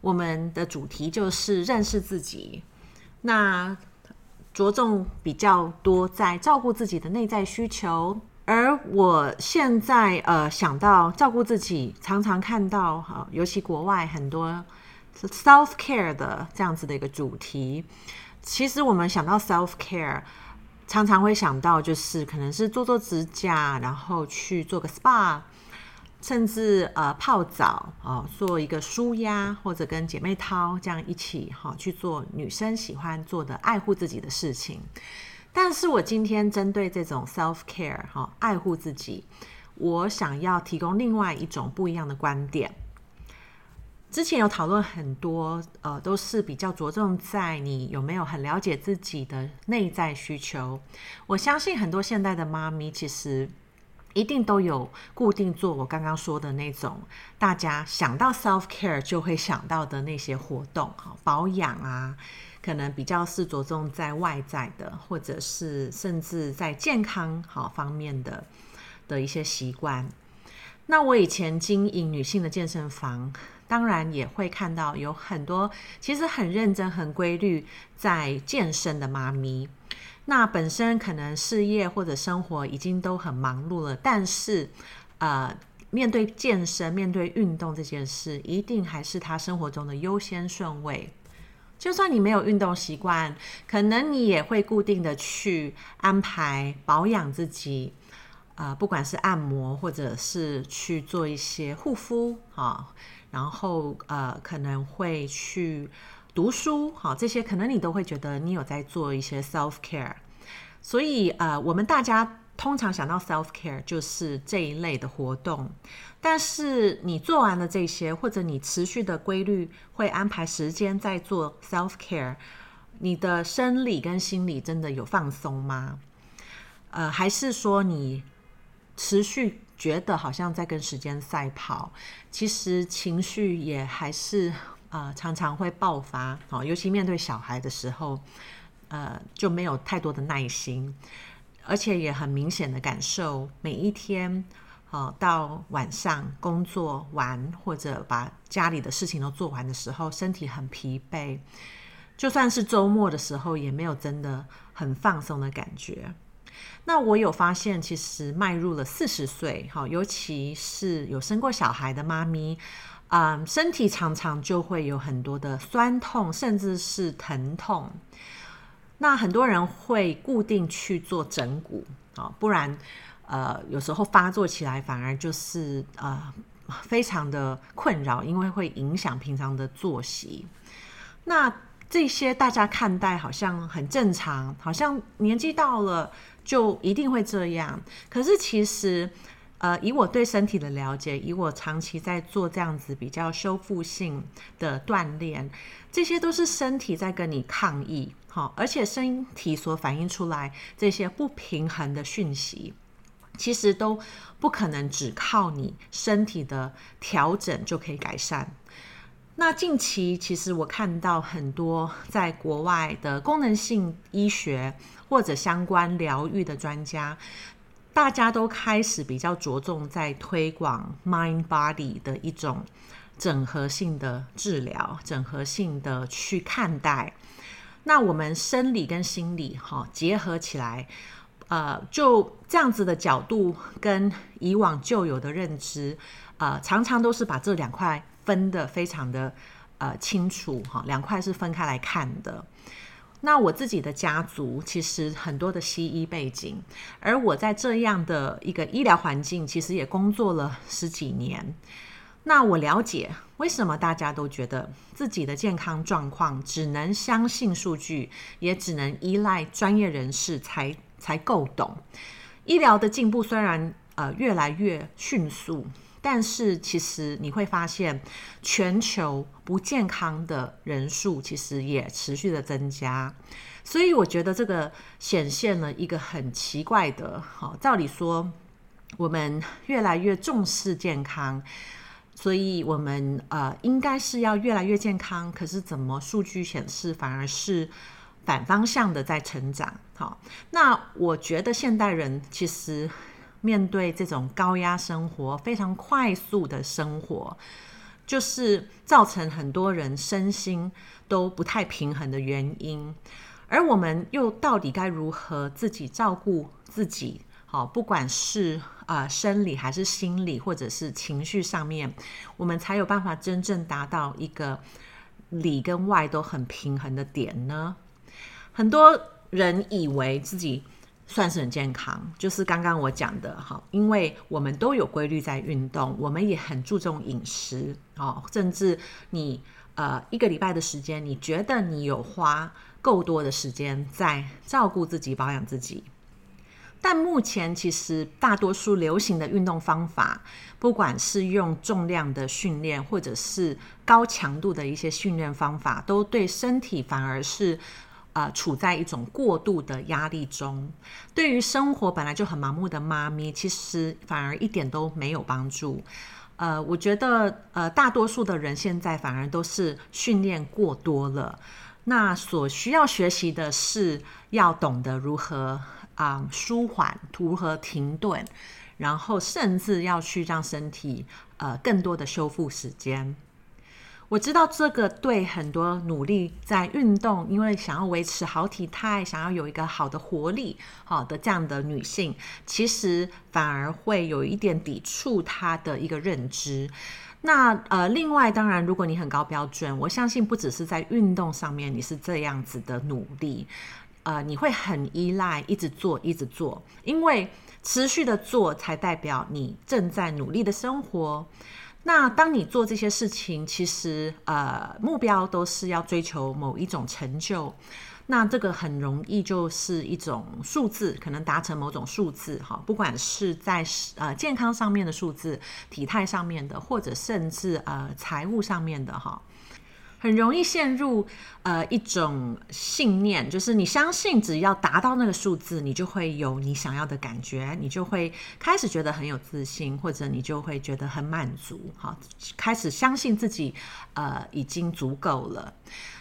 我们的主题就是认识自己，那着重比较多在照顾自己的内在需求。而我现在呃想到照顾自己，常常看到哈，尤其国外很多 self care 的这样子的一个主题。其实我们想到 self care，常常会想到就是可能是做做指甲，然后去做个 spa。甚至呃泡澡哦，做一个舒压，或者跟姐妹淘这样一起哈、去做女生喜欢做的爱护自己的事情。但是我今天针对这种 self care 哈、哦、爱护自己，我想要提供另外一种不一样的观点。之前有讨论很多呃，都是比较着重在你有没有很了解自己的内在需求。我相信很多现代的妈咪其实。一定都有固定做我刚刚说的那种，大家想到 self care 就会想到的那些活动，哈，保养啊，可能比较是着重在外在的，或者是甚至在健康好方面的的一些习惯。那我以前经营女性的健身房，当然也会看到有很多其实很认真、很规律在健身的妈咪。那本身可能事业或者生活已经都很忙碌了，但是，呃，面对健身、面对运动这件事，一定还是他生活中的优先顺位。就算你没有运动习惯，可能你也会固定的去安排保养自己，呃，不管是按摩或者是去做一些护肤啊，然后呃，可能会去。读书，好，这些可能你都会觉得你有在做一些 self care，所以呃，我们大家通常想到 self care 就是这一类的活动。但是你做完了这些，或者你持续的规律会安排时间在做 self care，你的生理跟心理真的有放松吗？呃，还是说你持续觉得好像在跟时间赛跑，其实情绪也还是。呃，常常会爆发，哦，尤其面对小孩的时候，呃，就没有太多的耐心，而且也很明显的感受，每一天，哦，到晚上工作完或者把家里的事情都做完的时候，身体很疲惫，就算是周末的时候，也没有真的很放松的感觉。那我有发现，其实迈入了四十岁，哈，尤其是有生过小孩的妈咪。嗯，身体常常就会有很多的酸痛，甚至是疼痛。那很多人会固定去做整骨啊，不然呃，有时候发作起来反而就是呃非常的困扰，因为会影响平常的作息。那这些大家看待好像很正常，好像年纪到了就一定会这样。可是其实。呃，以我对身体的了解，以我长期在做这样子比较修复性的锻炼，这些都是身体在跟你抗议，好，而且身体所反映出来这些不平衡的讯息，其实都不可能只靠你身体的调整就可以改善。那近期其实我看到很多在国外的功能性医学或者相关疗愈的专家。大家都开始比较着重在推广 mind body 的一种整合性的治疗，整合性的去看待。那我们生理跟心理哈结合起来，呃，就这样子的角度跟以往旧有的认知，呃，常常都是把这两块分得非常的呃清楚哈，两块是分开来看的。那我自己的家族其实很多的西医背景，而我在这样的一个医疗环境，其实也工作了十几年。那我了解为什么大家都觉得自己的健康状况只能相信数据，也只能依赖专业人士才才够懂。医疗的进步虽然呃越来越迅速。但是其实你会发现，全球不健康的人数其实也持续的增加。所以我觉得这个显现了一个很奇怪的，好，照理说我们越来越重视健康，所以我们呃应该是要越来越健康。可是怎么数据显示反而是反方向的在成长？好，那我觉得现代人其实面对这种高压生活、非常快速的生活，就是造成很多人身心都不太平衡的原因。而我们又到底该如何自己照顾自己？好，不管是啊、生理还是心理，或者是情绪上面，我们才有办法真正达到一个里跟外都很平衡的点呢？很多人以为自己算是很健康，就是刚刚我讲的哈，因为我们都有规律在运动，我们也很注重饮食哦，甚至你呃一个礼拜的时间，你觉得你有花够多的时间在照顾自己、保养自己，但目前其实大多数流行的运动方法，不管是用重量的训练，或者是高强度的一些训练方法，都对身体反而是呃处在一种过度的压力中。对于生活本来就很盲目的妈咪，其实反而一点都没有帮助。呃，我觉得呃，大多数的人现在反而都是训练过多了。那所需要学习的是要懂得如何啊、舒缓，如何停顿，然后甚至要去让身体呃更多的修复时间。我知道这个对很多努力在运动，因为想要维持好体态，想要有一个好的活力，好的这样的女性，其实反而会有一点抵触她的一个认知。那呃，另外当然，如果你很高标准，我相信不只是在运动上面你是这样子的努力，呃，你会很依赖一直做一直做，因为持续的做才代表你正在努力的生活。那当你做这些事情，其实呃目标都是要追求某一种成就。那这个很容易就是一种数字，可能达成某种数字，哈，不管是在呃健康上面的数字、体态上面的，或者甚至呃财务上面的，哈，很容易陷入呃一种信念，就是你相信只要达到那个数字，你就会有你想要的感觉，你就会开始觉得很有自信，或者你就会觉得很满足，好，开始相信自己呃已经足够了。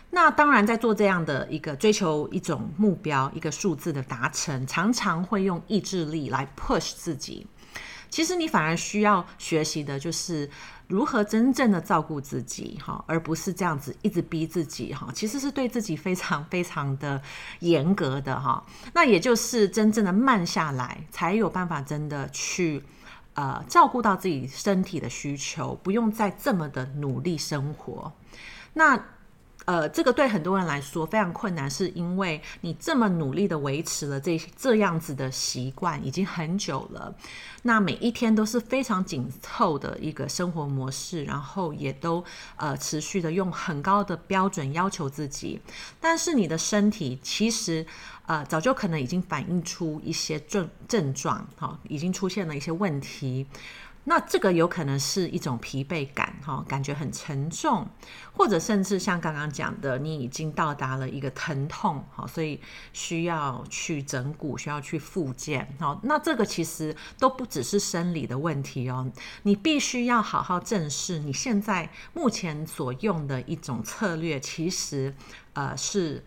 那当然，在做这样的一个追求一种目标、一个数字的达成，常常会用意志力来 push 自己。其实你反而需要学习的就是如何真正的照顾自己，哈，而不是这样子一直逼自己，哈。其实是对自己非常非常的严格的，哈。那也就是真正的慢下来，才有办法真的去呃照顾到自己身体的需求，不用再这么的努力生活。那。呃，这个对很多人来说非常困难，是因为你这么努力的维持了这这样子的习惯已经很久了，那每一天都是非常紧凑的一个生活模式，然后也都呃持续的用很高的标准要求自己，但是你的身体其实呃早就可能已经反映出一些症症状，哈，已经出现了一些问题。那这个有可能是一种疲惫感，哈，感觉很沉重，或者甚至像刚刚讲的，你已经到达了一个疼痛，哈，所以需要去整骨，需要去复健，好，那这个其实都不只是生理的问题哦，你必须要好好正视你现在目前所用的一种策略，其实呃是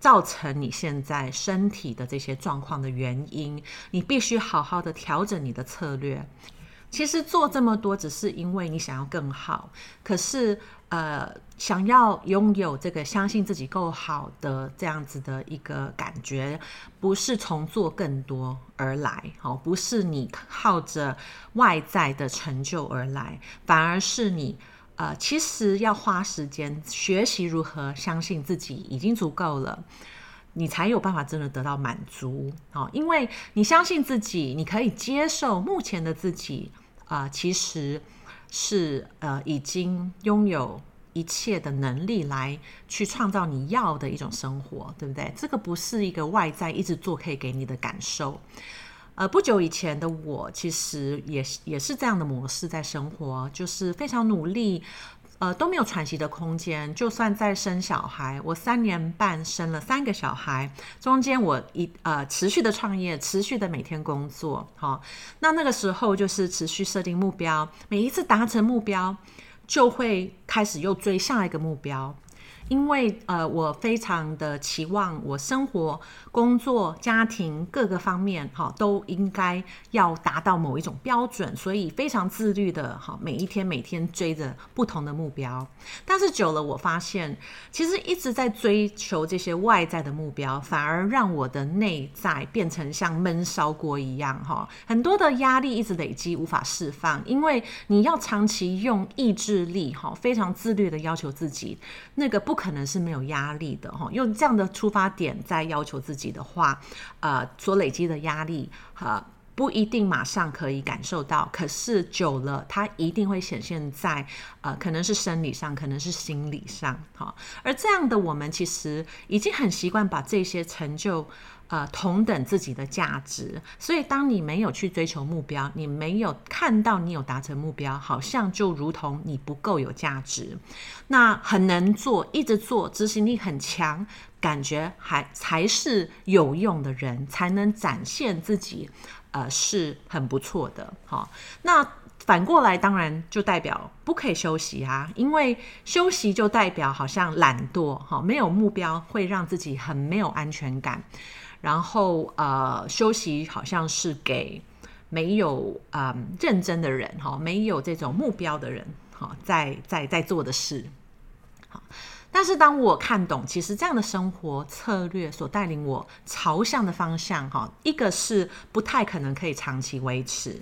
造成你现在身体的这些状况的原因，你必须好好的调整你的策略。其实做这么多，只是因为你想要更好。可是，呃，想要拥有这个相信自己够好的这样子的一个感觉，不是从做更多而来，哦，不是你靠着外在的成就而来，反而是你，呃，其实要花时间学习如何相信自己已经足够了，你才有办法真的得到满足，哦，因为你相信自己，你可以接受目前的自己。啊、其实是呃，已经拥有一切的能力来去创造你要的一种生活，对不对？这个不是一个外在一直做可以给你的感受。呃，不久以前的我，其实也是也是这样的模式在生活，就是非常努力。呃，都没有喘息的空间。就算在生小孩，我三年半生了三个小孩，中间我一呃持续的创业，持续的每天工作，好、那那个时候就是持续设定目标，每一次达成目标，就会开始又追下一个目标。因为呃，我非常的期望我生活、工作、家庭各个方面哈，都应该要达到某一种标准，所以非常自律的哈，每一天每天追着不同的目标。但是久了，我发现其实一直在追求这些外在的目标，反而让我的内在变成像闷烧锅一样哈，很多的压力一直累积，无法释放。因为你要长期用意志力哈，非常自律的要求自己，那个不。可能是没有压力的哈，用这样的出发点在要求自己的话，呃，所累积的压力哈，不一定马上可以感受到，可是久了，它一定会显现在呃，可能是生理上，可能是心理上哈。而这样的我们其实已经很习惯把这些成就。呃，同等自己的价值，所以当你没有去追求目标，你没有看到你有达成目标，好像就如同你不够有价值。那很能做，一直做，执行力很强，感觉还才是有用的人，才能展现自己，呃，是很不错的。好，那反过来当然就代表不可以休息啊，因为休息就代表好像懒惰，哈，没有目标会让自己很没有安全感。然后呃，休息好像是给没有啊、认真的人哈，没有这种目标的人哈，在在在做的事。好，但是当我看懂，其实这样的生活策略所带领我朝向的方向哈，一个是不太可能可以长期维持，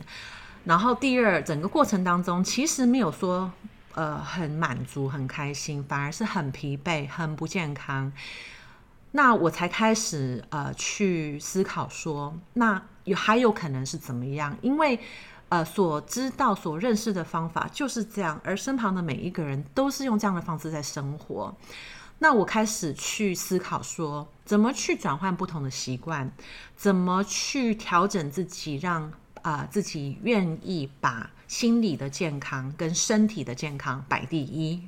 然后第二，整个过程当中其实没有说呃很满足、很开心，反而是很疲惫、很不健康。那我才开始呃去思考说，那有还有可能是怎么样？因为呃所知道、所认识的方法就是这样，而身旁的每一个人都是用这样的方式在生活。那我开始去思考说，怎么去转换不同的习惯，怎么去调整自己让，啊自己愿意把心理的健康跟身体的健康摆第一，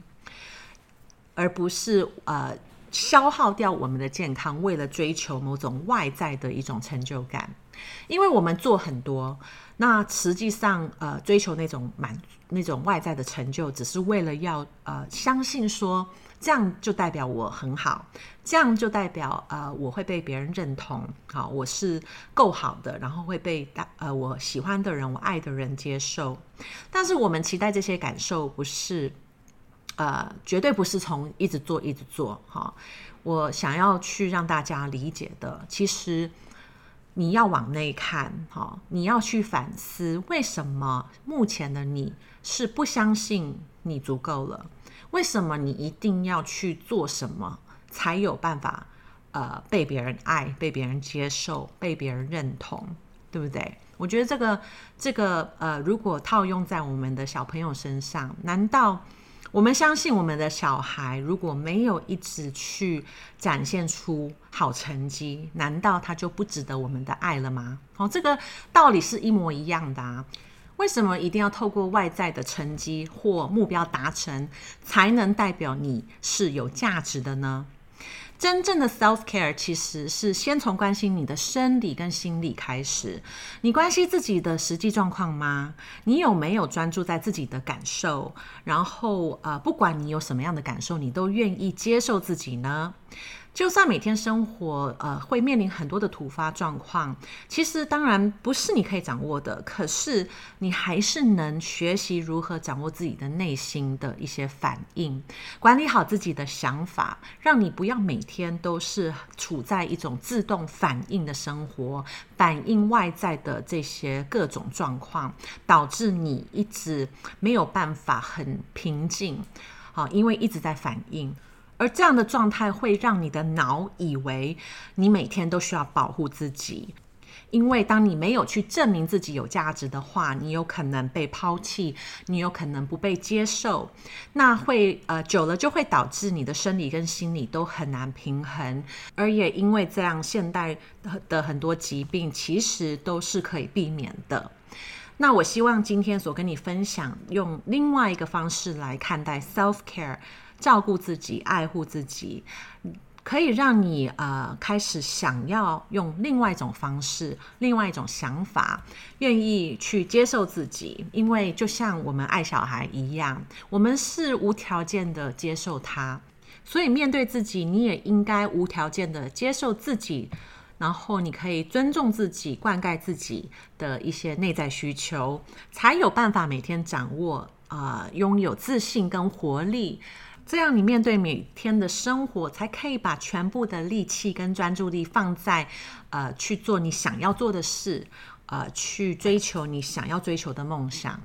而不是呃。消耗掉我们的健康，为了追求某种外在的一种成就感，因为我们做很多，那实际上呃追求那种满那种外在的成就，只是为了要呃相信说这样就代表我很好，这样就代表呃我会被别人认同，好，我是够好的，然后会被大呃我喜欢的人、我爱的人接受，但是我们期待这些感受不是。呃，绝对不是从一直做一直做哈。我想要去让大家理解的，其实你要往内看哈，你要去反思，为什么目前的你是不相信你足够了？为什么你一定要去做什么才有办法呃被别人爱、被别人接受、被别人认同，对不对？我觉得这个这个呃，如果套用在我们的小朋友身上，难道？我们相信我们的小孩如果没有一直去展现出好成绩，难道他就不值得我们的爱了吗？哦，这个道理是一模一样的啊。为什么一定要透过外在的成绩或目标达成，才能代表你是有价值的呢？真正的 self care 其实是先从关心你的生理跟心理开始。你关心自己的实际状况吗？你有没有专注在自己的感受？然后，呃，不管你有什么样的感受，你都愿意接受自己呢？就算每天生活呃会面临很多的突发状况，其实当然不是你可以掌握的，可是你还是能学习如何掌握自己的内心的一些反应，管理好自己的想法，让你不要每天都是处在一种自动反应的生活，反映外在的这些各种状况，导致你一直没有办法很平静，好，因为一直在反应。而这样的状态会让你的脑以为你每天都需要保护自己，因为当你没有去证明自己有价值的话，你有可能被抛弃，你有可能不被接受，那会呃久了就会导致你的生理跟心理都很难平衡，而也因为这样，现代的很多疾病其实都是可以避免的。那我希望今天所跟你分享，用另外一个方式来看待 self care，照顾自己，爱护自己。可以让你呃开始想要用另外一种方式、另外一种想法，愿意去接受自己。因为就像我们爱小孩一样，我们是无条件的接受他，所以面对自己，你也应该无条件的接受自己。然后你可以尊重自己，灌溉自己的一些内在需求，才有办法每天掌握啊、呃，拥有自信跟活力。这样，你面对每天的生活，才可以把全部的力气跟专注力放在，呃，去做你想要做的事，呃，去追求你想要追求的梦想。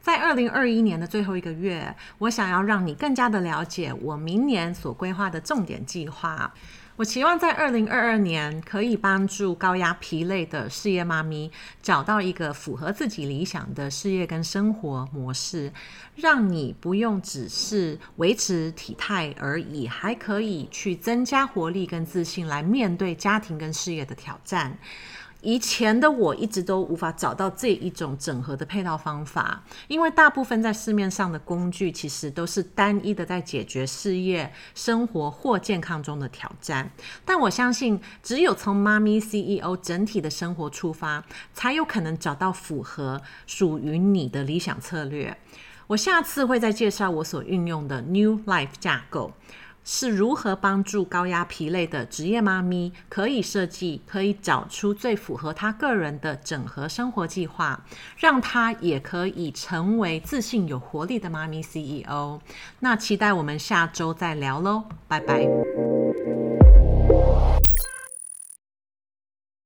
在二零二一年的最后一个月，我想要让你更加的了解我明年所规划的重点计划。我期望在二零二二年可以帮助高压疲累的事业妈咪找到一个符合自己理想的事业跟生活模式，让你不用只是维持体态而已，还可以去增加活力跟自信来面对家庭跟事业的挑战。以前的我一直都无法找到这一种整合的配套方法，因为大部分在市面上的工具其实都是单一的在解决事业、生活或健康中的挑战。但我相信，只有从妈咪 CEO 整体的生活出发，才有可能找到符合属于你的理想策略。我下次会再介绍我所运用的 New Life 架构。是如何帮助高压疲累的职业妈咪可以设计、可以找出最符合她个人的整合生活计划，让她也可以成为自信有活力的妈咪 CEO。那期待我们下周再聊喽，拜拜。